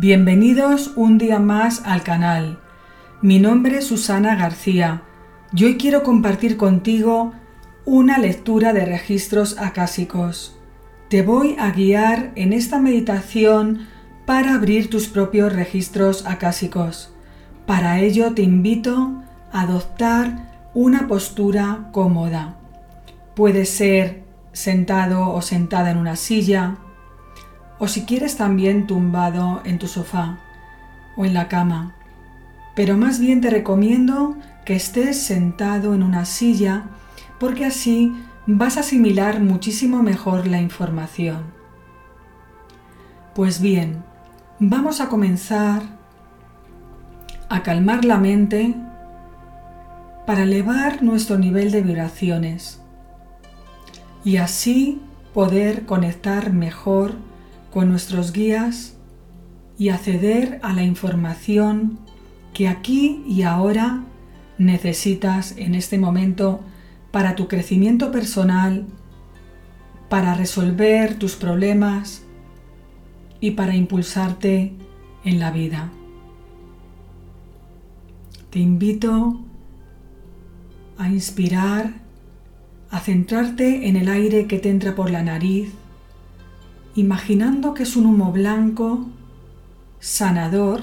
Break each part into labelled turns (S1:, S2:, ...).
S1: Bienvenidos un día más al canal. Mi nombre es Susana García y hoy quiero compartir contigo una lectura de registros acásicos. Te voy a guiar en esta meditación para abrir tus propios registros acásicos. Para ello te invito a adoptar una postura cómoda. Puede ser sentado o sentada en una silla, o si quieres también tumbado en tu sofá o en la cama. Pero más bien te recomiendo que estés sentado en una silla porque así vas a asimilar muchísimo mejor la información. Pues bien, vamos a comenzar a calmar la mente para elevar nuestro nivel de vibraciones y así poder conectar mejor con nuestros guías y acceder a la información que aquí y ahora necesitas en este momento para tu crecimiento personal, para resolver tus problemas y para impulsarte en la vida. Te invito a inspirar, a centrarte en el aire que te entra por la nariz imaginando que es un humo blanco, sanador,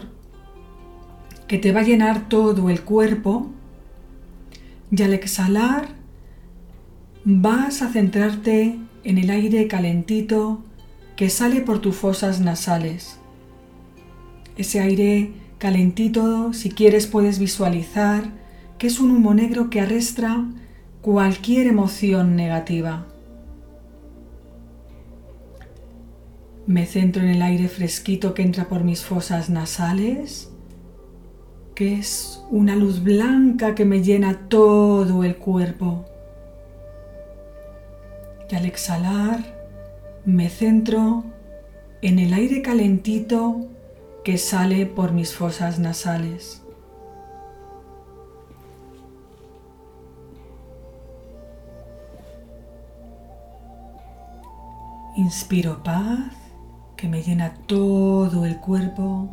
S1: que te va a llenar todo el cuerpo y al exhalar vas a centrarte en el aire calentito que sale por tus fosas nasales. Ese aire calentito, si quieres, puedes visualizar que es un humo negro que arrastra cualquier emoción negativa. Me centro en el aire fresquito que entra por mis fosas nasales, que es una luz blanca que me llena todo el cuerpo. Y al exhalar, me centro en el aire calentito que sale por mis fosas nasales. Inspiro paz que me llena todo el cuerpo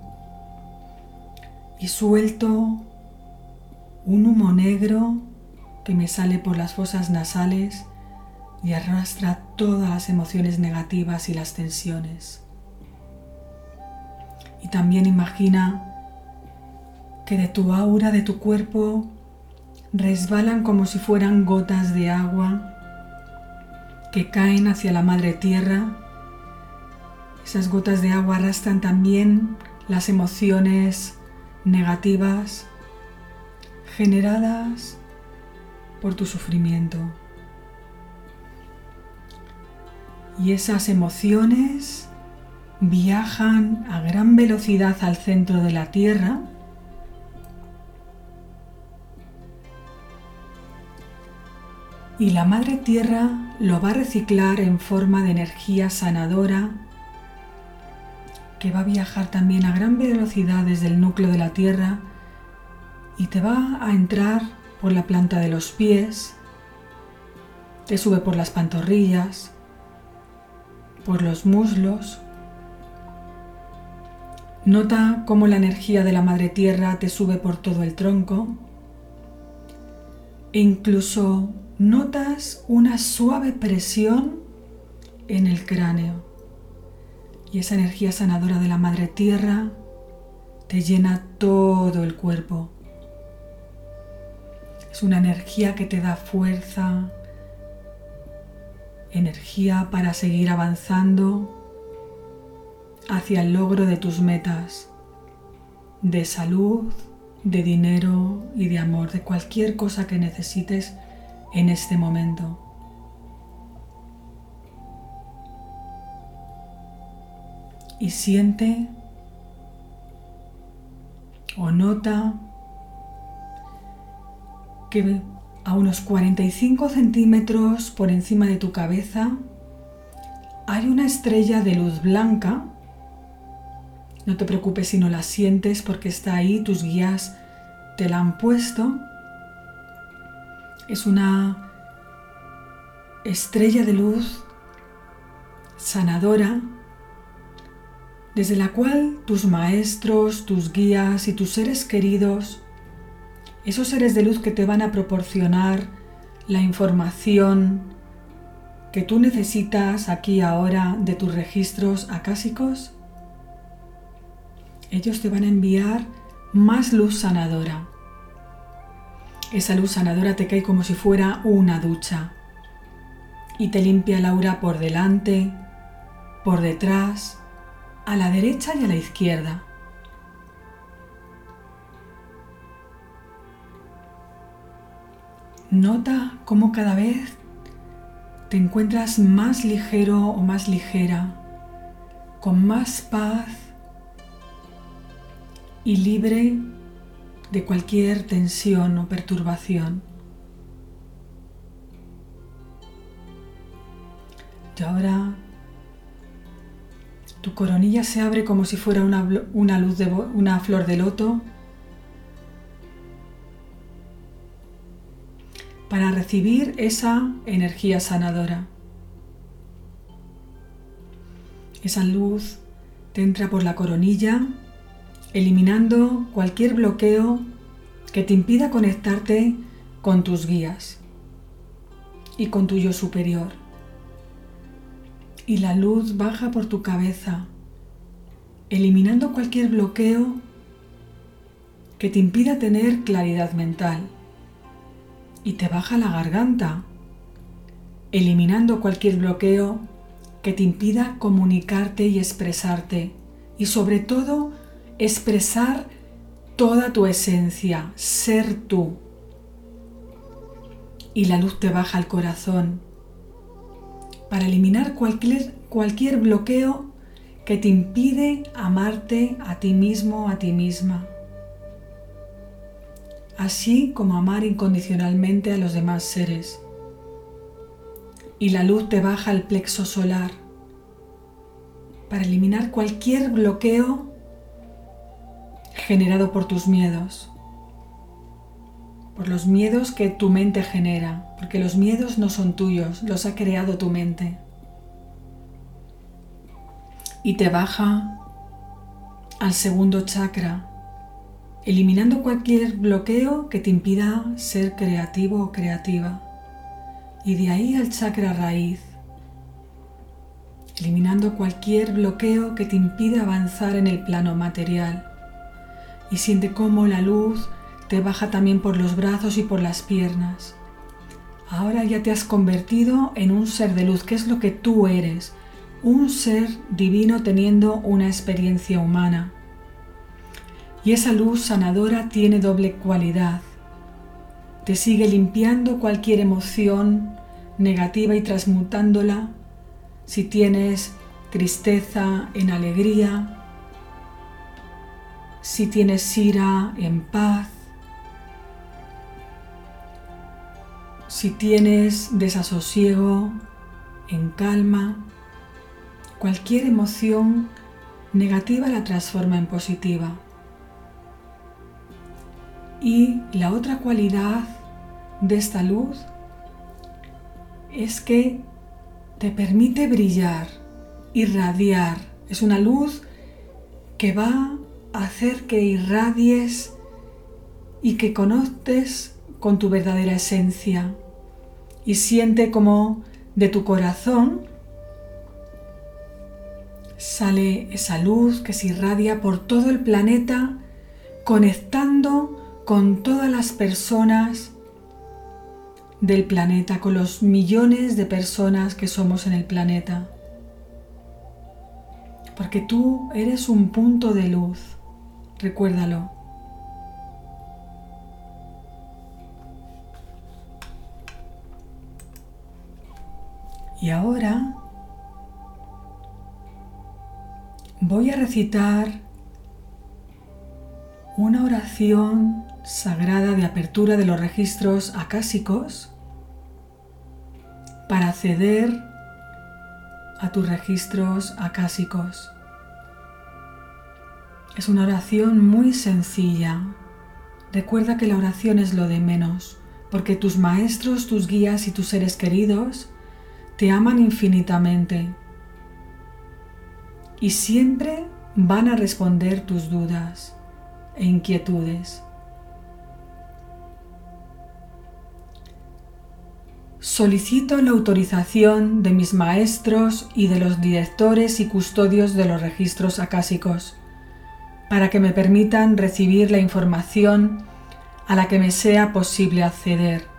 S1: y suelto un humo negro que me sale por las fosas nasales y arrastra todas las emociones negativas y las tensiones. Y también imagina que de tu aura, de tu cuerpo, resbalan como si fueran gotas de agua que caen hacia la madre tierra esas gotas de agua arrastran también las emociones negativas generadas por tu sufrimiento. Y esas emociones viajan a gran velocidad al centro de la Tierra y la Madre Tierra lo va a reciclar en forma de energía sanadora que va a viajar también a gran velocidad desde el núcleo de la Tierra y te va a entrar por la planta de los pies, te sube por las pantorrillas, por los muslos. Nota cómo la energía de la Madre Tierra te sube por todo el tronco e incluso notas una suave presión en el cráneo y esa energía sanadora de la Madre Tierra te llena todo el cuerpo. Es una energía que te da fuerza, energía para seguir avanzando hacia el logro de tus metas de salud, de dinero y de amor, de cualquier cosa que necesites en este momento. Y siente o nota que a unos 45 centímetros por encima de tu cabeza hay una estrella de luz blanca. No te preocupes si no la sientes porque está ahí, tus guías te la han puesto. Es una estrella de luz sanadora desde la cual tus maestros, tus guías y tus seres queridos, esos seres de luz que te van a proporcionar la información que tú necesitas aquí ahora de tus registros acásicos, ellos te van a enviar más luz sanadora. Esa luz sanadora te cae como si fuera una ducha y te limpia el aura por delante, por detrás, a la derecha y a la izquierda. Nota cómo cada vez te encuentras más ligero o más ligera, con más paz y libre de cualquier tensión o perturbación. Y ahora tu coronilla se abre como si fuera una, una flor de loto para recibir esa energía sanadora. Esa luz te entra por la coronilla, eliminando cualquier bloqueo que te impida conectarte con tus guías y con tu yo superior. Y la luz baja por tu cabeza, eliminando cualquier bloqueo que te impida tener claridad mental y te baja la garganta, eliminando cualquier bloqueo que te impida comunicarte y expresarte y sobre todo expresar toda tu esencia, ser tú. Y la luz te baja al corazón para eliminar cualquier, cualquier bloqueo que te impide amarte a ti mismo, a ti misma. Así como amar incondicionalmente a los demás seres. Y la luz te baja al plexo solar. Para eliminar cualquier bloqueo generado por tus miedos, por los miedos que tu mente genera, porque los miedos no son tuyos, los ha creado tu mente. Y te baja al segundo chakra, eliminando cualquier bloqueo que te impida ser creativo o creativa. Y de ahí al chakra raíz, eliminando cualquier bloqueo que te impida avanzar en el plano material. Y siente cómo la luz te baja también por los brazos y por las piernas. Ahora ya te has convertido en un ser de luz, que es lo que tú eres, un ser divino teniendo una experiencia humana. Y esa luz sanadora tiene doble cualidad. Te sigue limpiando cualquier emoción negativa y transmutándola. Si tienes tristeza en alegría, si tienes ira en paz, si tienes desasosiego en calma, cualquier emoción negativa la transforma en positiva. Y la otra cualidad de esta luz es que te permite brillar, irradiar. Es una luz que va a hacer que irradies y que conoztes con tu verdadera esencia. Y siente como de tu corazón sale esa luz que se irradia por todo el planeta conectando con todas las personas del planeta, con los millones de personas que somos en el planeta. Porque tú eres un punto de luz, recuérdalo. Y ahora voy a recitar una oración sagrada de apertura de los registros acásicos para acceder a tus registros acásicos. Es una oración muy sencilla. Recuerda que la oración es lo de menos, porque tus maestros, tus guías y tus seres queridos te aman infinitamente. Y siempre van a responder tus dudas e inquietudes. Solicito la autorización de mis maestros y de los directores y custodios de los registros acásicos para que me permitan recibir la información a la que me sea posible acceder.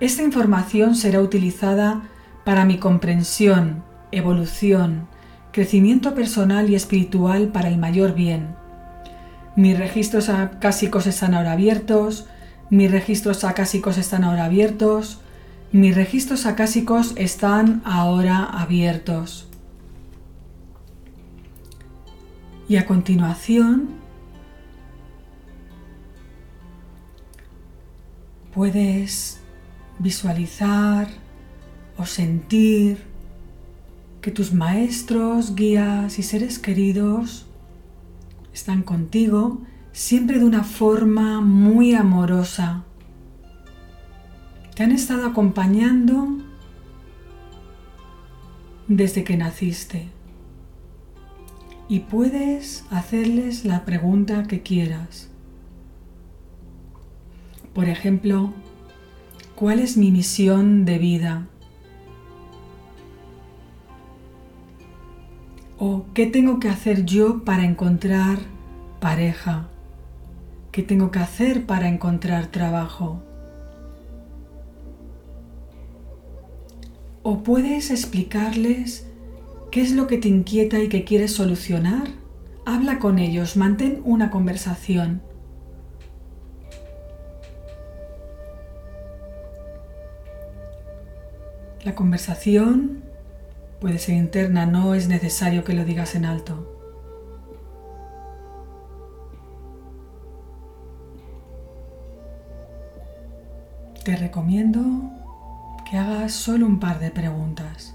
S1: Esta información será utilizada para mi comprensión, evolución, crecimiento personal y espiritual para el mayor bien. Mis registros acásicos están ahora abiertos, mis registros acásicos están ahora abiertos. Mis registros acásicos están ahora abiertos. Y a continuación puedes visualizar o sentir que tus maestros, guías y seres queridos están contigo siempre de una forma muy amorosa. Te han estado acompañando desde que naciste y puedes hacerles la pregunta que quieras. Por ejemplo, ¿cuál es mi misión de vida? ¿O qué tengo que hacer yo para encontrar pareja? ¿Qué tengo que hacer para encontrar trabajo? ¿O puedes explicarles qué es lo que te inquieta y que quieres solucionar? Habla con ellos, mantén una conversación. Conversación puede ser interna, no es necesario que lo digas en alto. te recomiendo que hagas solo un par de preguntas.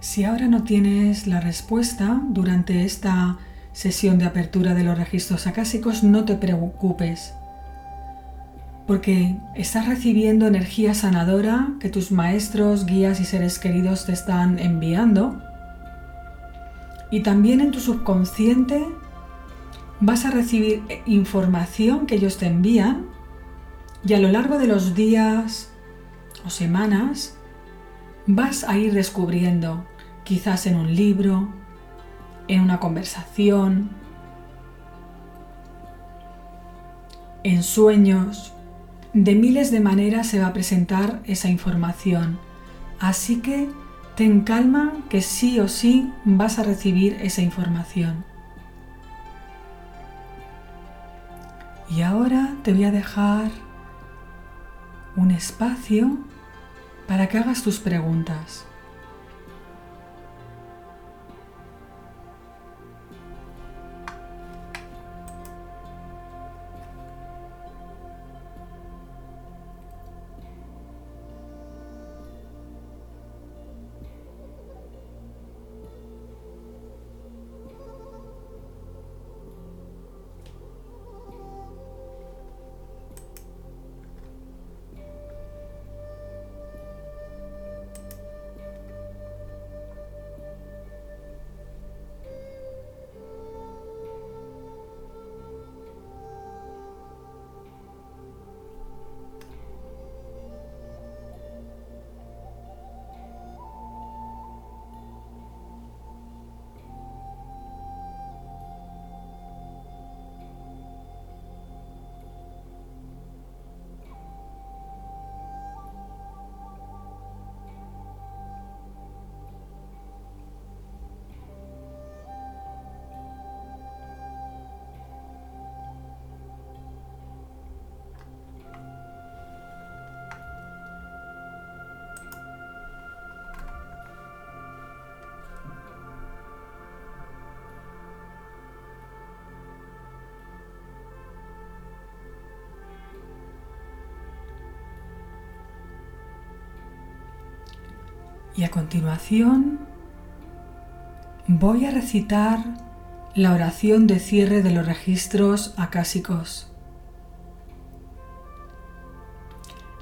S1: Si ahora no tienes la respuesta durante esta sesión de apertura de los registros acásicos, no te preocupes, porque estás recibiendo energía sanadora que tus maestros, guías y seres queridos te están enviando. Y también en tu subconsciente vas a recibir información que ellos te envían. Y a lo largo de los días o semanas vas a ir descubriendo, quizás en un libro, en una conversación, en sueños, de miles de maneras se va a presentar esa información. Así que Ten calma que sí o sí vas a recibir esa información. Y ahora te voy a dejar un espacio para que hagas tus preguntas. Y a continuación voy a recitar la oración de cierre de los registros acásicos.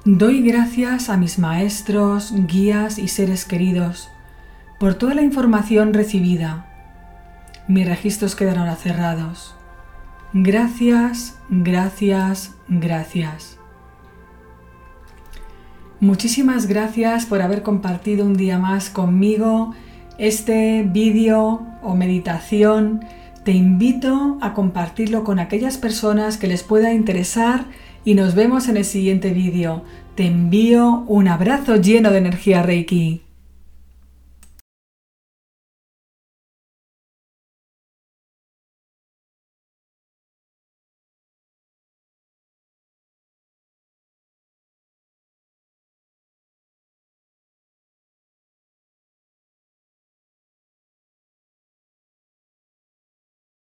S1: Doy gracias a mis maestros, guías y seres queridos por toda la información recibida. Mis registros quedaron ahora cerrados. Gracias, gracias, gracias. Muchísimas gracias por haber compartido un día más conmigo este vídeo o meditación. Te invito a compartirlo con aquellas personas que les pueda interesar y nos vemos en el siguiente vídeo. Te envío un abrazo lleno de energía Reiki.